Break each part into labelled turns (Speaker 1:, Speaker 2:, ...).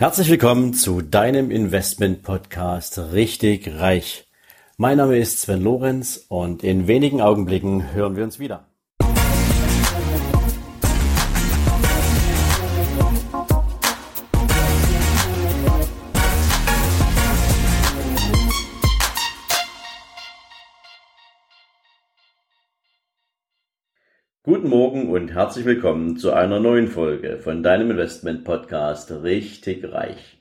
Speaker 1: Herzlich willkommen zu deinem Investment Podcast Richtig Reich. Mein Name ist Sven Lorenz und in wenigen Augenblicken hören wir uns wieder. Guten Morgen und herzlich willkommen zu einer neuen Folge von deinem Investment Podcast Richtig Reich.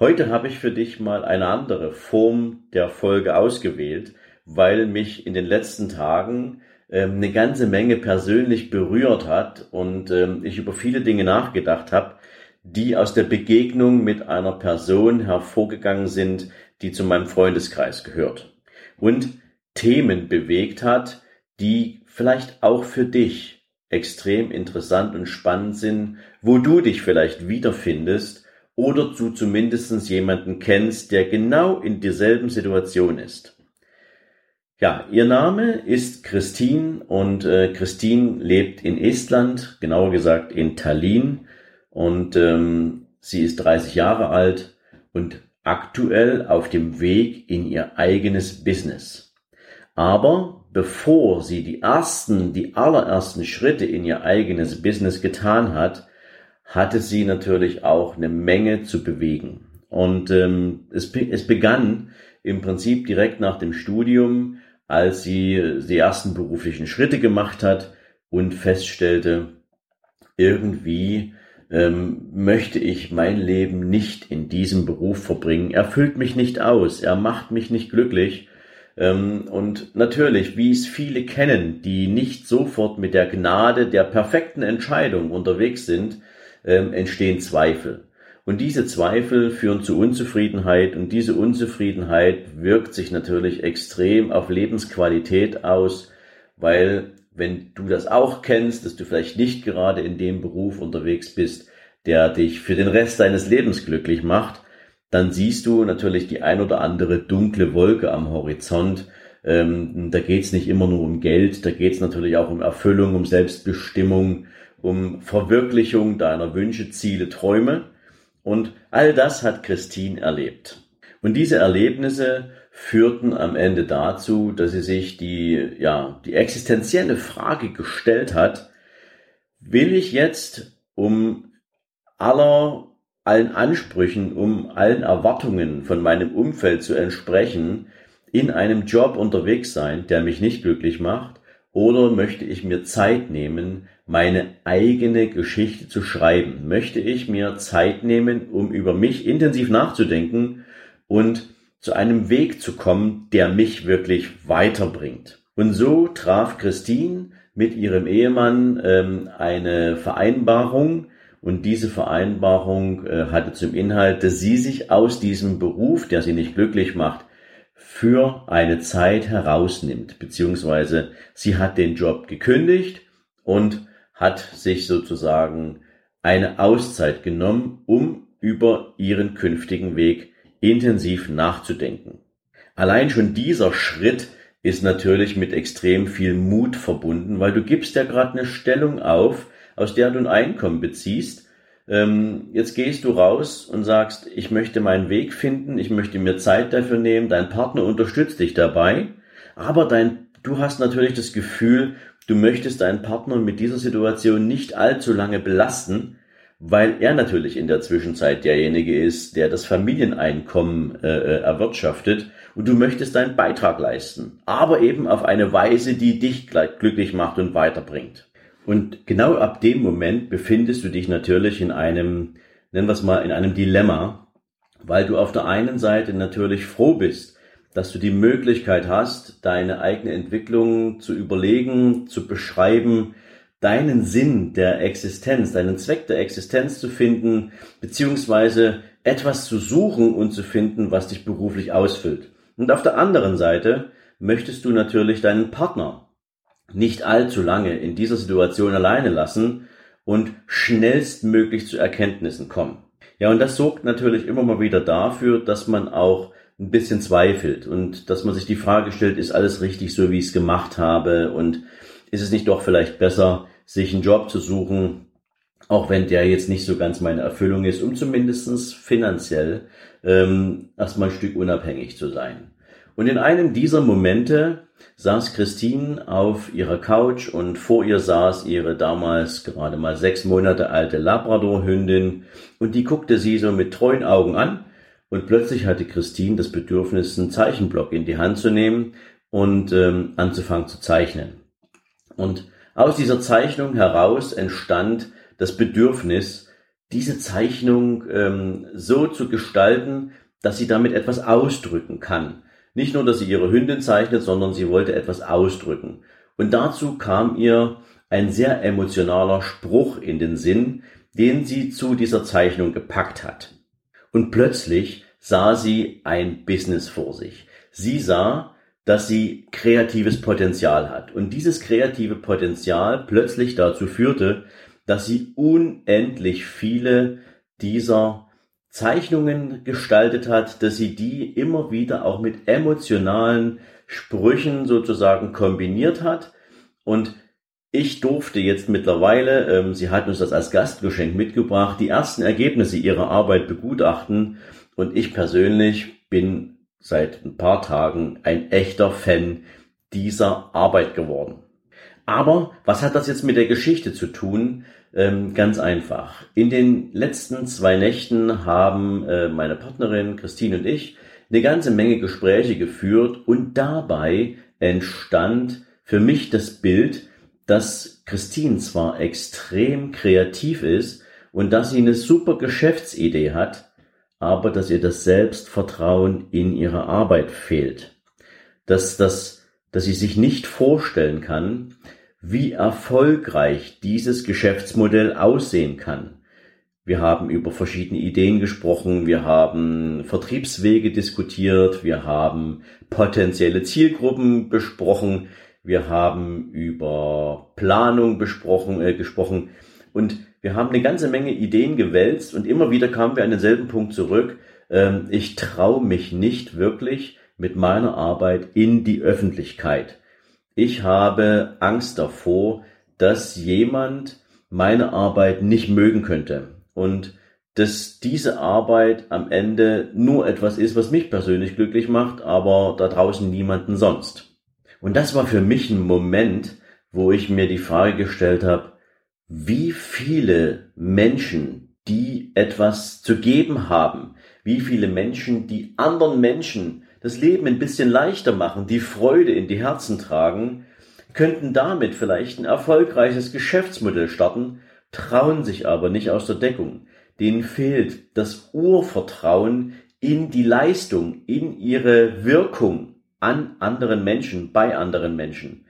Speaker 1: Heute habe ich für dich mal eine andere Form der Folge ausgewählt, weil mich in den letzten Tagen ähm, eine ganze Menge persönlich berührt hat und ähm, ich über viele Dinge nachgedacht habe, die aus der Begegnung mit einer Person hervorgegangen sind, die zu meinem Freundeskreis gehört und Themen bewegt hat, die vielleicht auch für dich extrem interessant und spannend sind, wo du dich vielleicht wiederfindest oder du zumindest jemanden kennst, der genau in derselben Situation ist. Ja, ihr Name ist Christine und äh, Christine lebt in Estland, genauer gesagt in Tallinn und ähm, sie ist 30 Jahre alt und aktuell auf dem Weg in ihr eigenes Business. Aber bevor sie die ersten, die allerersten Schritte in ihr eigenes Business getan hat, hatte sie natürlich auch eine Menge zu bewegen. Und ähm, es, es begann im Prinzip direkt nach dem Studium, als sie die ersten beruflichen Schritte gemacht hat und feststellte, irgendwie ähm, möchte ich mein Leben nicht in diesem Beruf verbringen. Er füllt mich nicht aus, er macht mich nicht glücklich und natürlich, wie es viele kennen, die nicht sofort mit der Gnade der perfekten Entscheidung unterwegs sind, ähm, entstehen Zweifel. Und diese Zweifel führen zu Unzufriedenheit und diese Unzufriedenheit wirkt sich natürlich extrem auf Lebensqualität aus, weil wenn du das auch kennst, dass du vielleicht nicht gerade in dem Beruf unterwegs bist, der dich für den Rest deines Lebens glücklich macht, dann siehst du natürlich die ein oder andere dunkle Wolke am Horizont. Ähm, da geht es nicht immer nur um Geld, da geht es natürlich auch um Erfüllung, um Selbstbestimmung, um Verwirklichung deiner Wünsche, Ziele, Träume. Und all das hat Christine erlebt. Und diese Erlebnisse führten am Ende dazu, dass sie sich die, ja, die existenzielle Frage gestellt hat, will ich jetzt um aller allen Ansprüchen, um allen Erwartungen von meinem Umfeld zu entsprechen, in einem Job unterwegs sein, der mich nicht glücklich macht, oder möchte ich mir Zeit nehmen, meine eigene Geschichte zu schreiben? Möchte ich mir Zeit nehmen, um über mich intensiv nachzudenken und zu einem Weg zu kommen, der mich wirklich weiterbringt? Und so traf Christine mit ihrem Ehemann ähm, eine Vereinbarung, und diese Vereinbarung äh, hatte zum Inhalt, dass sie sich aus diesem Beruf, der sie nicht glücklich macht, für eine Zeit herausnimmt, beziehungsweise sie hat den Job gekündigt und hat sich sozusagen eine Auszeit genommen, um über ihren künftigen Weg intensiv nachzudenken. Allein schon dieser Schritt ist natürlich mit extrem viel Mut verbunden, weil du gibst ja gerade eine Stellung auf, aus der du ein Einkommen beziehst. Ähm, jetzt gehst du raus und sagst, ich möchte meinen Weg finden, ich möchte mir Zeit dafür nehmen, dein Partner unterstützt dich dabei, aber dein, du hast natürlich das Gefühl, du möchtest deinen Partner mit dieser Situation nicht allzu lange belasten, weil er natürlich in der Zwischenzeit derjenige ist, der das Familieneinkommen äh, äh erwirtschaftet und du möchtest deinen Beitrag leisten, aber eben auf eine Weise, die dich glücklich macht und weiterbringt. Und genau ab dem Moment befindest du dich natürlich in einem, nennen wir es mal, in einem Dilemma, weil du auf der einen Seite natürlich froh bist, dass du die Möglichkeit hast, deine eigene Entwicklung zu überlegen, zu beschreiben, deinen Sinn der Existenz, deinen Zweck der Existenz zu finden, beziehungsweise etwas zu suchen und zu finden, was dich beruflich ausfüllt. Und auf der anderen Seite möchtest du natürlich deinen Partner nicht allzu lange in dieser Situation alleine lassen und schnellstmöglich zu Erkenntnissen kommen. Ja, und das sorgt natürlich immer mal wieder dafür, dass man auch ein bisschen zweifelt und dass man sich die Frage stellt, ist alles richtig so, wie ich es gemacht habe und ist es nicht doch vielleicht besser, sich einen Job zu suchen, auch wenn der jetzt nicht so ganz meine Erfüllung ist, um zumindestens finanziell ähm, erstmal ein Stück unabhängig zu sein. Und in einem dieser Momente saß Christine auf ihrer Couch und vor ihr saß ihre damals gerade mal sechs Monate alte Labrador-Hündin und die guckte sie so mit treuen Augen an und plötzlich hatte Christine das Bedürfnis, einen Zeichenblock in die Hand zu nehmen und ähm, anzufangen zu zeichnen. Und aus dieser Zeichnung heraus entstand das Bedürfnis, diese Zeichnung ähm, so zu gestalten, dass sie damit etwas ausdrücken kann. Nicht nur, dass sie ihre Hündin zeichnet, sondern sie wollte etwas ausdrücken. Und dazu kam ihr ein sehr emotionaler Spruch in den Sinn, den sie zu dieser Zeichnung gepackt hat. Und plötzlich sah sie ein Business vor sich. Sie sah, dass sie kreatives Potenzial hat. Und dieses kreative Potenzial plötzlich dazu führte, dass sie unendlich viele dieser Zeichnungen gestaltet hat, dass sie die immer wieder auch mit emotionalen Sprüchen sozusagen kombiniert hat. Und ich durfte jetzt mittlerweile, ähm, sie hat uns das als Gastgeschenk mitgebracht, die ersten Ergebnisse ihrer Arbeit begutachten. Und ich persönlich bin seit ein paar Tagen ein echter Fan dieser Arbeit geworden. Aber was hat das jetzt mit der Geschichte zu tun? Ähm, ganz einfach. In den letzten zwei Nächten haben äh, meine Partnerin Christine und ich eine ganze Menge Gespräche geführt und dabei entstand für mich das Bild, dass Christine zwar extrem kreativ ist und dass sie eine super Geschäftsidee hat, aber dass ihr das Selbstvertrauen in ihre Arbeit fehlt. Dass das dass sie sich nicht vorstellen kann, wie erfolgreich dieses Geschäftsmodell aussehen kann. Wir haben über verschiedene Ideen gesprochen, wir haben Vertriebswege diskutiert, wir haben potenzielle Zielgruppen besprochen, wir haben über Planung besprochen, äh, gesprochen und wir haben eine ganze Menge Ideen gewälzt und immer wieder kamen wir an denselben Punkt zurück. Ähm, ich traue mich nicht wirklich, mit meiner Arbeit in die Öffentlichkeit. Ich habe Angst davor, dass jemand meine Arbeit nicht mögen könnte und dass diese Arbeit am Ende nur etwas ist, was mich persönlich glücklich macht, aber da draußen niemanden sonst. Und das war für mich ein Moment, wo ich mir die Frage gestellt habe, wie viele Menschen, die etwas zu geben haben, wie viele Menschen, die anderen Menschen das Leben ein bisschen leichter machen, die Freude in die Herzen tragen, könnten damit vielleicht ein erfolgreiches Geschäftsmodell starten, trauen sich aber nicht aus der Deckung. Denen fehlt das Urvertrauen in die Leistung, in ihre Wirkung an anderen Menschen, bei anderen Menschen.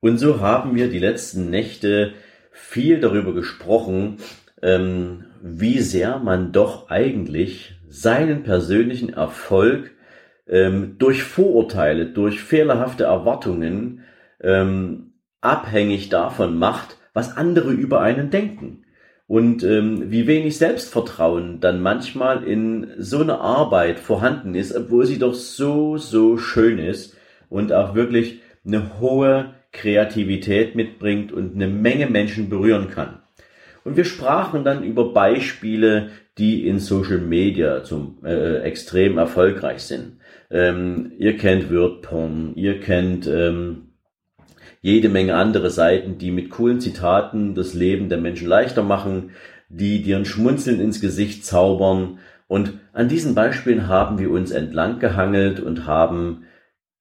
Speaker 1: Und so haben wir die letzten Nächte viel darüber gesprochen, ähm, wie sehr man doch eigentlich seinen persönlichen Erfolg ähm, durch Vorurteile, durch fehlerhafte Erwartungen ähm, abhängig davon macht, was andere über einen denken. Und ähm, wie wenig Selbstvertrauen dann manchmal in so einer Arbeit vorhanden ist, obwohl sie doch so, so schön ist und auch wirklich eine hohe Kreativität mitbringt und eine Menge Menschen berühren kann. Und wir sprachen dann über Beispiele, die in Social Media zum äh, extrem erfolgreich sind. Ähm, ihr kennt WordPorn, ihr kennt ähm, jede Menge andere Seiten, die mit coolen Zitaten das Leben der Menschen leichter machen, die dir ein Schmunzeln ins Gesicht zaubern. Und an diesen Beispielen haben wir uns entlang gehangelt und haben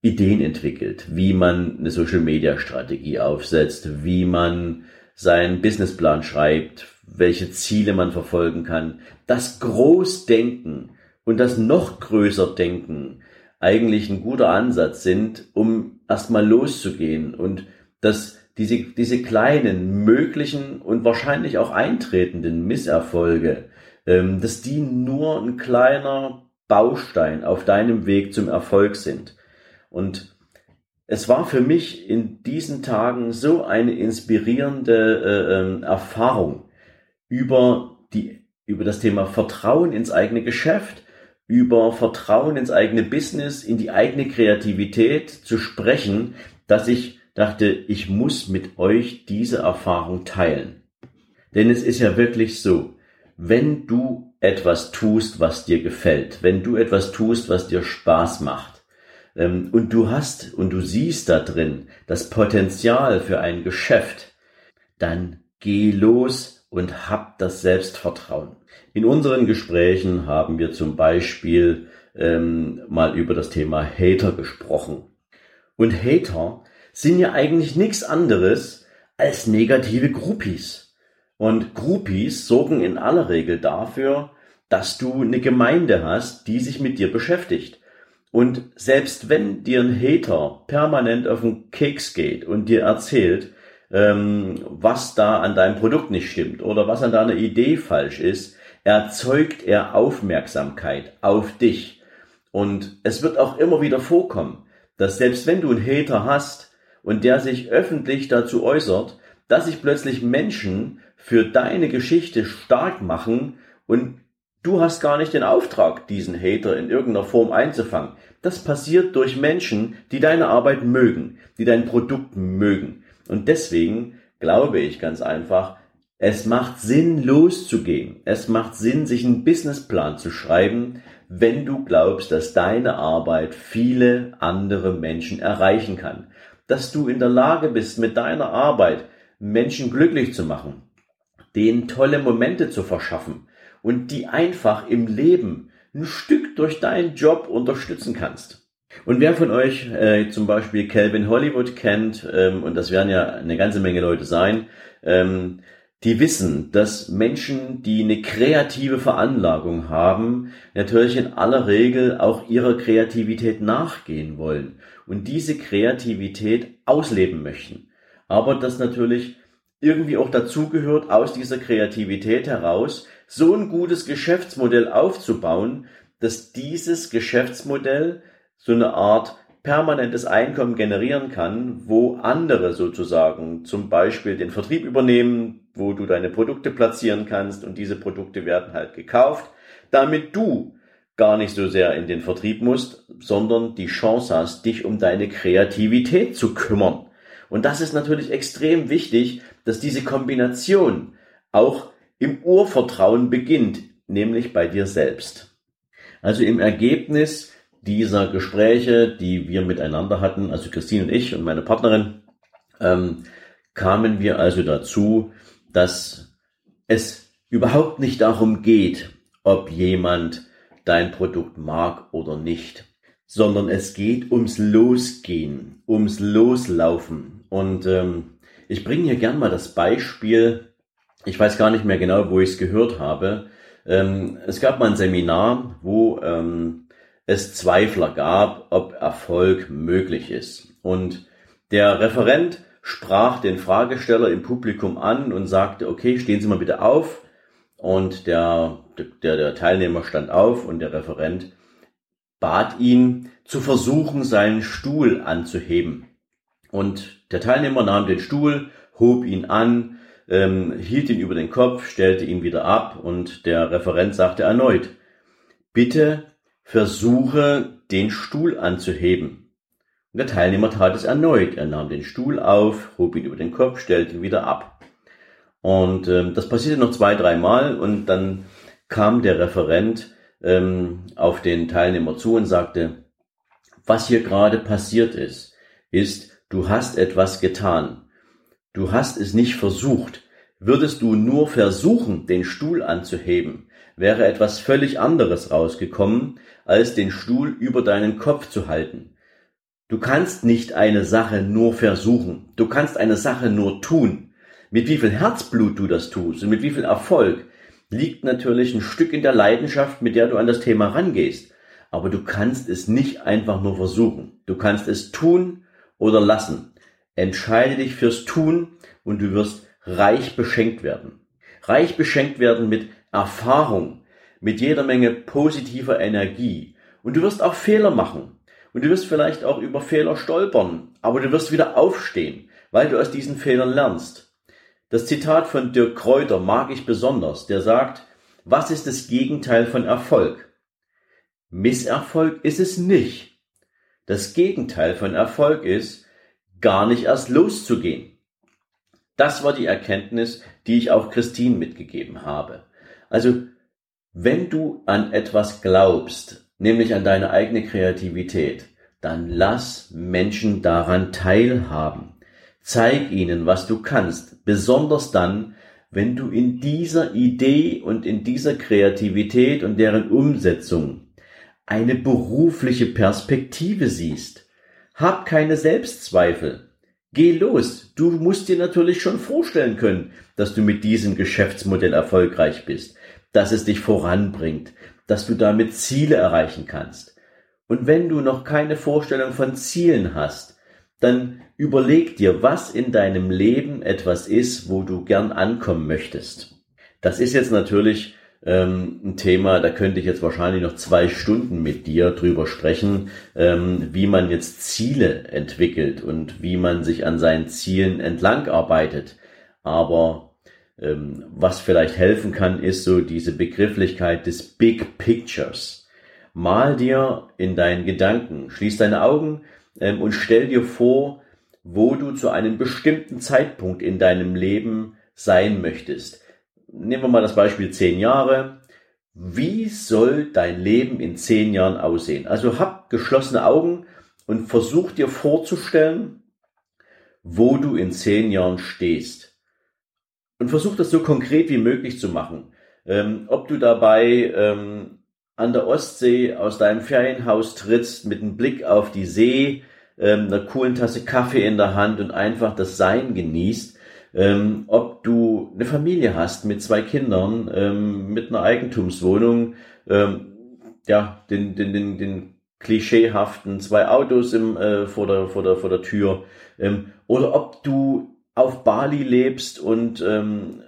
Speaker 1: Ideen entwickelt, wie man eine Social Media Strategie aufsetzt, wie man seinen Businessplan schreibt, welche Ziele man verfolgen kann. Das Großdenken und das noch größer Denken eigentlich ein guter Ansatz sind, um erstmal loszugehen und dass diese, diese kleinen möglichen und wahrscheinlich auch eintretenden Misserfolge, ähm, dass die nur ein kleiner Baustein auf deinem Weg zum Erfolg sind. Und es war für mich in diesen Tagen so eine inspirierende äh, ähm, Erfahrung über die über das Thema Vertrauen ins eigene Geschäft, über Vertrauen ins eigene Business, in die eigene Kreativität zu sprechen, dass ich dachte, ich muss mit euch diese Erfahrung teilen. Denn es ist ja wirklich so, wenn du etwas tust, was dir gefällt, wenn du etwas tust, was dir Spaß macht, ähm, und du hast und du siehst da drin das Potenzial für ein Geschäft, dann geh los und hab das Selbstvertrauen. In unseren Gesprächen haben wir zum Beispiel ähm, mal über das Thema Hater gesprochen. Und Hater sind ja eigentlich nichts anderes als negative Groupies. Und Groupies sorgen in aller Regel dafür, dass du eine Gemeinde hast, die sich mit dir beschäftigt. Und selbst wenn dir ein Hater permanent auf den Keks geht und dir erzählt, ähm, was da an deinem Produkt nicht stimmt oder was an deiner Idee falsch ist, erzeugt er Aufmerksamkeit auf dich. Und es wird auch immer wieder vorkommen, dass selbst wenn du einen Hater hast und der sich öffentlich dazu äußert, dass sich plötzlich Menschen für deine Geschichte stark machen und du hast gar nicht den Auftrag, diesen Hater in irgendeiner Form einzufangen. Das passiert durch Menschen, die deine Arbeit mögen, die dein Produkt mögen. Und deswegen glaube ich ganz einfach, es macht Sinn, loszugehen. Es macht Sinn, sich einen Businessplan zu schreiben, wenn du glaubst, dass deine Arbeit viele andere Menschen erreichen kann. Dass du in der Lage bist, mit deiner Arbeit Menschen glücklich zu machen, denen tolle Momente zu verschaffen und die einfach im Leben ein Stück durch deinen Job unterstützen kannst. Und wer von euch äh, zum Beispiel Calvin Hollywood kennt, ähm, und das werden ja eine ganze Menge Leute sein, ähm, die wissen, dass Menschen, die eine kreative Veranlagung haben, natürlich in aller Regel auch ihrer Kreativität nachgehen wollen und diese Kreativität ausleben möchten. Aber das natürlich irgendwie auch dazugehört, aus dieser Kreativität heraus so ein gutes Geschäftsmodell aufzubauen, dass dieses Geschäftsmodell so eine Art permanentes Einkommen generieren kann, wo andere sozusagen zum Beispiel den Vertrieb übernehmen, wo du deine Produkte platzieren kannst und diese Produkte werden halt gekauft, damit du gar nicht so sehr in den Vertrieb musst, sondern die Chance hast, dich um deine Kreativität zu kümmern. Und das ist natürlich extrem wichtig, dass diese Kombination auch im Urvertrauen beginnt, nämlich bei dir selbst. Also im Ergebnis dieser Gespräche, die wir miteinander hatten, also Christine und ich und meine Partnerin, ähm, kamen wir also dazu, dass es überhaupt nicht darum geht, ob jemand dein Produkt mag oder nicht, sondern es geht ums Losgehen, ums Loslaufen. Und ähm, ich bringe hier gern mal das Beispiel, ich weiß gar nicht mehr genau, wo ich es gehört habe. Ähm, es gab mal ein Seminar, wo ähm, es Zweifler gab, ob Erfolg möglich ist. Und der Referent sprach den Fragesteller im Publikum an und sagte, okay, stehen Sie mal bitte auf. Und der, der, der Teilnehmer stand auf und der Referent bat ihn zu versuchen, seinen Stuhl anzuheben. Und der Teilnehmer nahm den Stuhl, hob ihn an, ähm, hielt ihn über den Kopf, stellte ihn wieder ab und der Referent sagte erneut, bitte versuche den Stuhl anzuheben. Und der Teilnehmer tat es erneut. Er nahm den Stuhl auf, hob ihn über den Kopf, stellte ihn wieder ab. Und ähm, das passierte noch zwei, dreimal und dann kam der Referent ähm, auf den Teilnehmer zu und sagte, was hier gerade passiert ist, ist, du hast etwas getan. Du hast es nicht versucht. Würdest du nur versuchen, den Stuhl anzuheben, wäre etwas völlig anderes rausgekommen, als den Stuhl über deinen Kopf zu halten. Du kannst nicht eine Sache nur versuchen. Du kannst eine Sache nur tun. Mit wie viel Herzblut du das tust und mit wie viel Erfolg liegt natürlich ein Stück in der Leidenschaft, mit der du an das Thema rangehst. Aber du kannst es nicht einfach nur versuchen. Du kannst es tun oder lassen. Entscheide dich fürs Tun und du wirst reich beschenkt werden. Reich beschenkt werden mit Erfahrung, mit jeder Menge positiver Energie. Und du wirst auch Fehler machen. Und du wirst vielleicht auch über Fehler stolpern, aber du wirst wieder aufstehen, weil du aus diesen Fehlern lernst. Das Zitat von Dirk Kräuter mag ich besonders, der sagt, was ist das Gegenteil von Erfolg? Misserfolg ist es nicht. Das Gegenteil von Erfolg ist, gar nicht erst loszugehen. Das war die Erkenntnis, die ich auch Christine mitgegeben habe. Also, wenn du an etwas glaubst, nämlich an deine eigene Kreativität, dann lass Menschen daran teilhaben. Zeig ihnen, was du kannst, besonders dann, wenn du in dieser Idee und in dieser Kreativität und deren Umsetzung eine berufliche Perspektive siehst. Hab keine Selbstzweifel. Geh los. Du musst dir natürlich schon vorstellen können, dass du mit diesem Geschäftsmodell erfolgreich bist, dass es dich voranbringt, dass du damit Ziele erreichen kannst. Und wenn du noch keine Vorstellung von Zielen hast, dann überleg dir, was in deinem Leben etwas ist, wo du gern ankommen möchtest. Das ist jetzt natürlich ähm, ein Thema, da könnte ich jetzt wahrscheinlich noch zwei Stunden mit dir drüber sprechen, ähm, wie man jetzt Ziele entwickelt und wie man sich an seinen Zielen entlang arbeitet. Aber was vielleicht helfen kann, ist so diese Begrifflichkeit des Big Pictures. Mal dir in deinen Gedanken, schließ deine Augen ähm, und stell dir vor, wo du zu einem bestimmten Zeitpunkt in deinem Leben sein möchtest. Nehmen wir mal das Beispiel zehn Jahre. Wie soll dein Leben in zehn Jahren aussehen? Also hab geschlossene Augen und versuch dir vorzustellen, wo du in zehn Jahren stehst. Und versuch das so konkret wie möglich zu machen. Ähm, ob du dabei ähm, an der Ostsee aus deinem Ferienhaus trittst mit einem Blick auf die See, ähm, einer coolen Tasse Kaffee in der Hand und einfach das Sein genießt, ähm, ob du eine Familie hast mit zwei Kindern, ähm, mit einer Eigentumswohnung, ähm, ja, den, den, den, den klischeehaften zwei Autos im, äh, vor, der, vor, der, vor der Tür, ähm, oder ob du auf Bali lebst und ähm,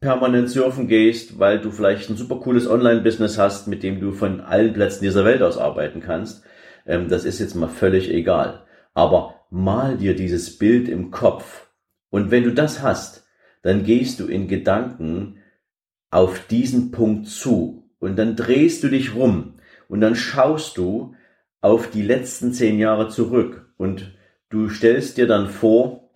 Speaker 1: permanent surfen gehst, weil du vielleicht ein super cooles Online-Business hast, mit dem du von allen Plätzen dieser Welt aus arbeiten kannst. Ähm, das ist jetzt mal völlig egal. Aber mal dir dieses Bild im Kopf. Und wenn du das hast, dann gehst du in Gedanken auf diesen Punkt zu. Und dann drehst du dich rum. Und dann schaust du auf die letzten zehn Jahre zurück. Und du stellst dir dann vor,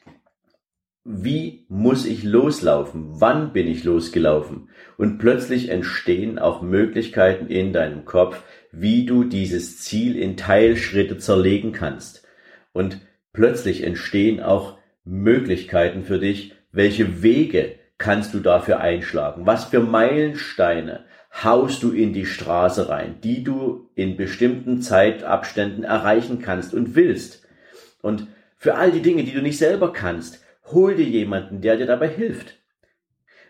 Speaker 1: wie muss ich loslaufen? Wann bin ich losgelaufen? Und plötzlich entstehen auch Möglichkeiten in deinem Kopf, wie du dieses Ziel in Teilschritte zerlegen kannst. Und plötzlich entstehen auch Möglichkeiten für dich, welche Wege kannst du dafür einschlagen? Was für Meilensteine haust du in die Straße rein, die du in bestimmten Zeitabständen erreichen kannst und willst? Und für all die Dinge, die du nicht selber kannst, hol dir jemanden, der dir dabei hilft.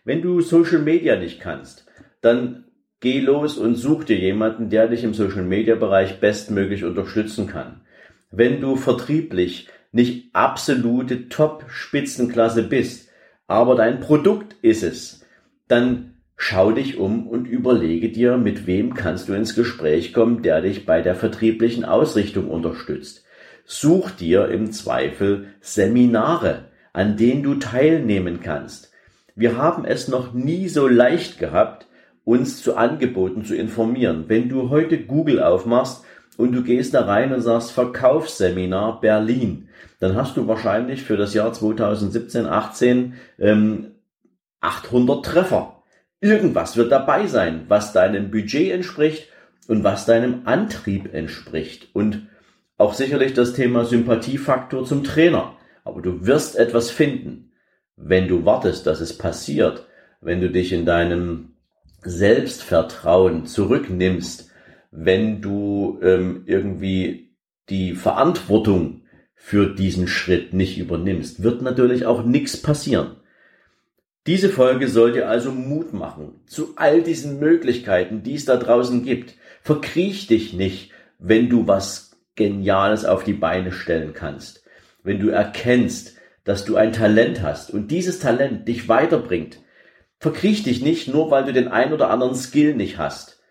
Speaker 1: Wenn du Social Media nicht kannst, dann geh los und such dir jemanden, der dich im Social Media Bereich bestmöglich unterstützen kann. Wenn du vertrieblich nicht absolute Top-Spitzenklasse bist, aber dein Produkt ist es, dann schau dich um und überlege dir, mit wem kannst du ins Gespräch kommen, der dich bei der vertrieblichen Ausrichtung unterstützt. Such dir im Zweifel Seminare, an denen du teilnehmen kannst. Wir haben es noch nie so leicht gehabt, uns zu Angeboten zu informieren. Wenn du heute Google aufmachst und du gehst da rein und sagst Verkaufsseminar Berlin, dann hast du wahrscheinlich für das Jahr 2017, 18 ähm, 800 Treffer. Irgendwas wird dabei sein, was deinem Budget entspricht und was deinem Antrieb entspricht. Und auch sicherlich das Thema Sympathiefaktor zum Trainer. Aber du wirst etwas finden, wenn du wartest, dass es passiert, wenn du dich in deinem Selbstvertrauen zurücknimmst, wenn du ähm, irgendwie die Verantwortung für diesen Schritt nicht übernimmst, wird natürlich auch nichts passieren. Diese Folge soll dir also Mut machen zu all diesen Möglichkeiten, die es da draußen gibt. Verkriech dich nicht, wenn du was Geniales auf die Beine stellen kannst wenn du erkennst, dass du ein Talent hast und dieses Talent dich weiterbringt, verkriech dich nicht nur, weil du den ein oder anderen Skill nicht hast,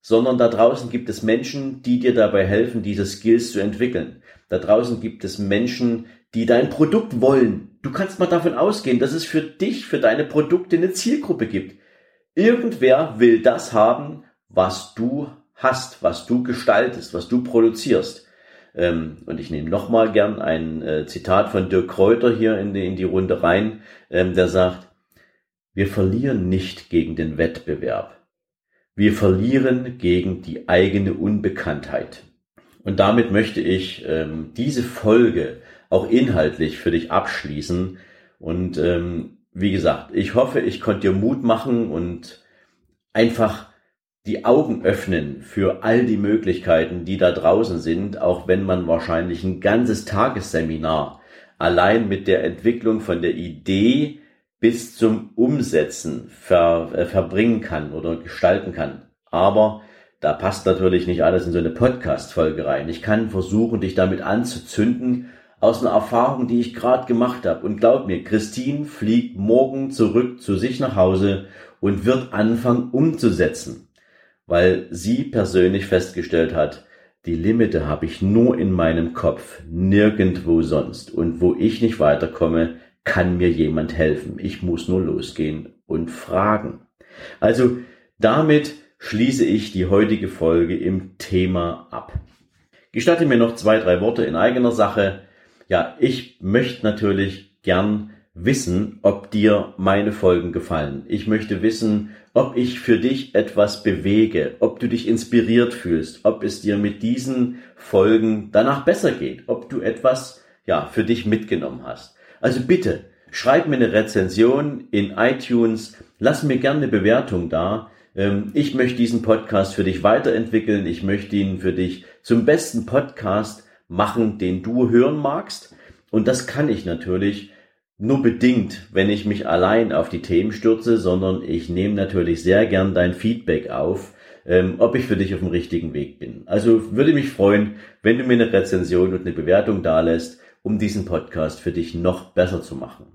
Speaker 1: sondern da draußen gibt es Menschen, die dir dabei helfen, diese Skills zu entwickeln. Da draußen gibt es Menschen, die dein Produkt wollen. Du kannst mal davon ausgehen, dass es für dich, für deine Produkte eine Zielgruppe gibt. Irgendwer will das haben, was du hast, was du gestaltest, was du produzierst. Ähm, und ich nehme nochmal gern ein äh, Zitat von Dirk Kräuter hier in die, in die Runde rein, ähm, der sagt, wir verlieren nicht gegen den Wettbewerb. Wir verlieren gegen die eigene Unbekanntheit. Und damit möchte ich ähm, diese Folge auch inhaltlich für dich abschließen. Und ähm, wie gesagt, ich hoffe, ich konnte dir Mut machen und einfach die Augen öffnen für all die Möglichkeiten, die da draußen sind, auch wenn man wahrscheinlich ein ganzes Tagesseminar allein mit der Entwicklung von der Idee bis zum Umsetzen ver, äh, verbringen kann oder gestalten kann. Aber da passt natürlich nicht alles in so eine Podcast-Folge rein. Ich kann versuchen, dich damit anzuzünden aus einer Erfahrung, die ich gerade gemacht habe. Und glaub mir, Christine fliegt morgen zurück zu sich nach Hause und wird anfangen umzusetzen weil sie persönlich festgestellt hat, die Limite habe ich nur in meinem Kopf, nirgendwo sonst. Und wo ich nicht weiterkomme, kann mir jemand helfen. Ich muss nur losgehen und fragen. Also damit schließe ich die heutige Folge im Thema ab. Gestatte mir noch zwei, drei Worte in eigener Sache. Ja, ich möchte natürlich gern wissen, ob dir meine Folgen gefallen. Ich möchte wissen, ob ich für dich etwas bewege, ob du dich inspiriert fühlst, ob es dir mit diesen Folgen danach besser geht, ob du etwas, ja, für dich mitgenommen hast. Also bitte, schreib mir eine Rezension in iTunes, lass mir gerne eine Bewertung da. Ähm, ich möchte diesen Podcast für dich weiterentwickeln. Ich möchte ihn für dich zum besten Podcast machen, den du hören magst. Und das kann ich natürlich nur bedingt, wenn ich mich allein auf die Themen stürze, sondern ich nehme natürlich sehr gern dein Feedback auf, ähm, ob ich für dich auf dem richtigen Weg bin. Also würde mich freuen, wenn du mir eine Rezension und eine Bewertung dalässt, um diesen Podcast für dich noch besser zu machen.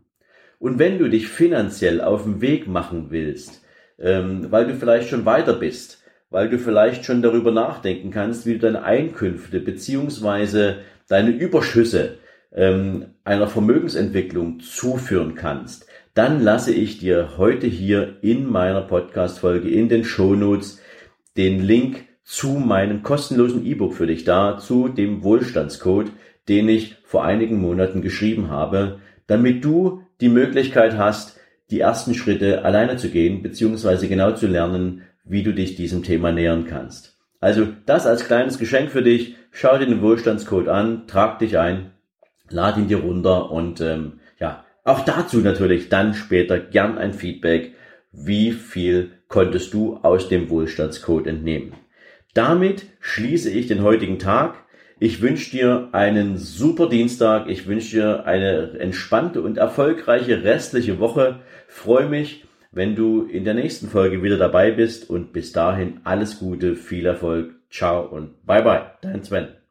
Speaker 1: Und wenn du dich finanziell auf den Weg machen willst, ähm, weil du vielleicht schon weiter bist, weil du vielleicht schon darüber nachdenken kannst, wie du deine Einkünfte beziehungsweise deine Überschüsse ähm, einer Vermögensentwicklung zuführen kannst, dann lasse ich dir heute hier in meiner Podcast-Folge in den Shownotes den Link zu meinem kostenlosen E-Book für dich da, zu dem Wohlstandscode, den ich vor einigen Monaten geschrieben habe, damit du die Möglichkeit hast, die ersten Schritte alleine zu gehen, beziehungsweise genau zu lernen, wie du dich diesem Thema nähern kannst. Also das als kleines Geschenk für dich. Schau dir den Wohlstandscode an, trag dich ein lad ihn dir runter und ähm, ja, auch dazu natürlich dann später gern ein Feedback, wie viel konntest du aus dem Wohlstandscode entnehmen. Damit schließe ich den heutigen Tag. Ich wünsche dir einen super Dienstag. Ich wünsche dir eine entspannte und erfolgreiche restliche Woche. Freue mich, wenn du in der nächsten Folge wieder dabei bist und bis dahin alles Gute, viel Erfolg. Ciao und bye bye. Dein Sven.